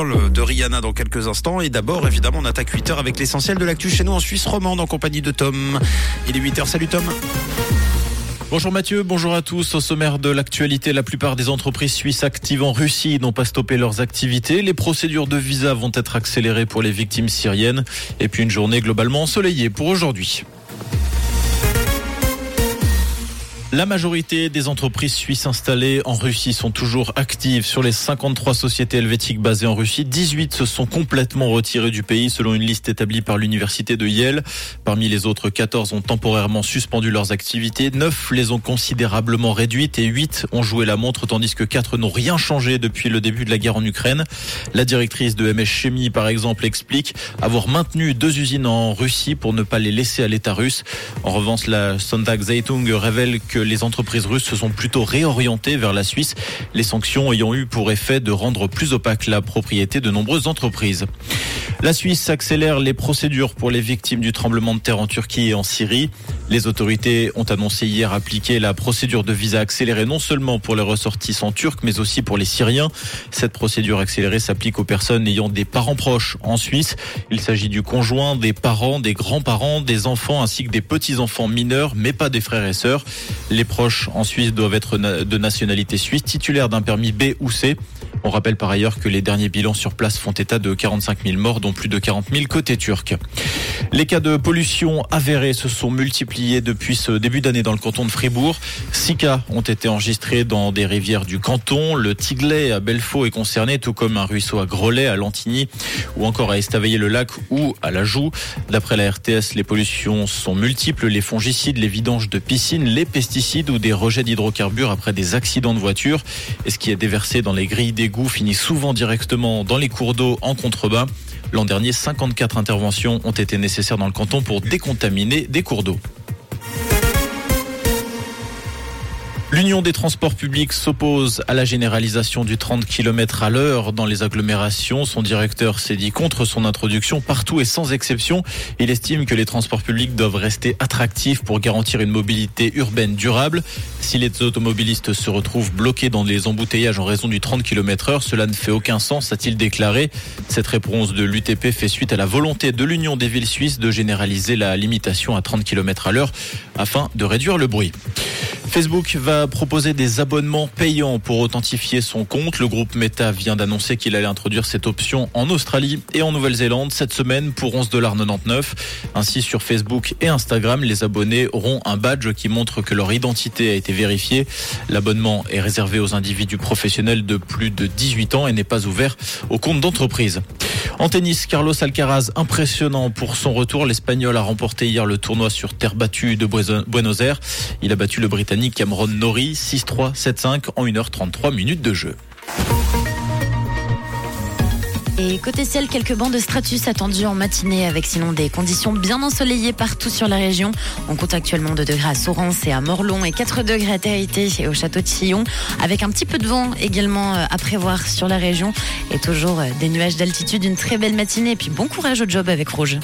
De Rihanna dans quelques instants. Et d'abord, évidemment, on attaque 8h avec l'essentiel de l'actu chez nous en Suisse romande en compagnie de Tom. Il est 8h, salut Tom. Bonjour Mathieu, bonjour à tous. Au sommaire de l'actualité, la plupart des entreprises suisses actives en Russie n'ont pas stoppé leurs activités. Les procédures de visa vont être accélérées pour les victimes syriennes. Et puis une journée globalement ensoleillée pour aujourd'hui. La majorité des entreprises suisses installées en Russie sont toujours actives. Sur les 53 sociétés helvétiques basées en Russie, 18 se sont complètement retirées du pays selon une liste établie par l'université de Yale. Parmi les autres, 14 ont temporairement suspendu leurs activités, 9 les ont considérablement réduites et 8 ont joué la montre tandis que 4 n'ont rien changé depuis le début de la guerre en Ukraine. La directrice de MS Chemie, par exemple, explique avoir maintenu deux usines en Russie pour ne pas les laisser à l'État russe. En revanche, la Sonntag Zeitung révèle que les entreprises russes se sont plutôt réorientées vers la Suisse, les sanctions ayant eu pour effet de rendre plus opaque la propriété de nombreuses entreprises. La Suisse accélère les procédures pour les victimes du tremblement de terre en Turquie et en Syrie. Les autorités ont annoncé hier appliquer la procédure de visa accélérée non seulement pour les ressortissants turcs, mais aussi pour les Syriens. Cette procédure accélérée s'applique aux personnes ayant des parents proches en Suisse. Il s'agit du conjoint, des parents, des grands-parents, des enfants ainsi que des petits-enfants mineurs, mais pas des frères et sœurs. Les proches en Suisse doivent être de nationalité suisse, titulaires d'un permis B ou C. On rappelle par ailleurs que les derniers bilans sur place font état de 45 000 morts, dont plus de 40 000 côté turc. Les cas de pollution avérés se sont multipliés depuis ce début d'année dans le canton de Fribourg. Six cas ont été enregistrés dans des rivières du canton. Le Tiglet à Belfaux est concerné, tout comme un ruisseau à Grelais, à Lantigny, ou encore à Estavayer-le-Lac ou à la Joux. D'après la RTS, les pollutions sont multiples. Les fongicides, les vidanges de piscines, les pesticides ou des rejets d'hydrocarbures après des accidents de voiture. Et ce qui est déversé dans les grilles d'égout finit souvent directement dans les cours d'eau en contrebas. L'an dernier, 54 interventions ont été nécessaires dans le canton pour décontaminer des cours d'eau. L'Union des transports publics s'oppose à la généralisation du 30 km à l'heure dans les agglomérations. Son directeur s'est dit contre son introduction partout et sans exception. Il estime que les transports publics doivent rester attractifs pour garantir une mobilité urbaine durable. Si les automobilistes se retrouvent bloqués dans les embouteillages en raison du 30 km heure, cela ne fait aucun sens, a-t-il déclaré. Cette réponse de l'UTP fait suite à la volonté de l'Union des villes suisses de généraliser la limitation à 30 km à l'heure afin de réduire le bruit. Facebook va proposer des abonnements payants pour authentifier son compte. Le groupe Meta vient d'annoncer qu'il allait introduire cette option en Australie et en Nouvelle-Zélande cette semaine pour 11,99$. Ainsi, sur Facebook et Instagram, les abonnés auront un badge qui montre que leur identité a été vérifiée. L'abonnement est réservé aux individus professionnels de plus de 18 ans et n'est pas ouvert aux comptes d'entreprise. En tennis, Carlos Alcaraz, impressionnant pour son retour. L'Espagnol a remporté hier le tournoi sur terre battue de Buenos Aires. Il a battu le Britannique Cameron Norrie 6-3, 7-5 en 1h33 minutes de jeu. Et côté ciel, quelques bancs de stratus attendus en matinée avec sinon des conditions bien ensoleillées partout sur la région. On compte actuellement 2 degrés à Sorens et à Morlon et 4 degrés à Territé et au château de Sillon avec un petit peu de vent également euh, à prévoir sur la région et toujours euh, des nuages d'altitude. Une très belle matinée et puis bon courage au job avec Rouge.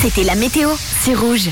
C'était la météo, c'est Rouge.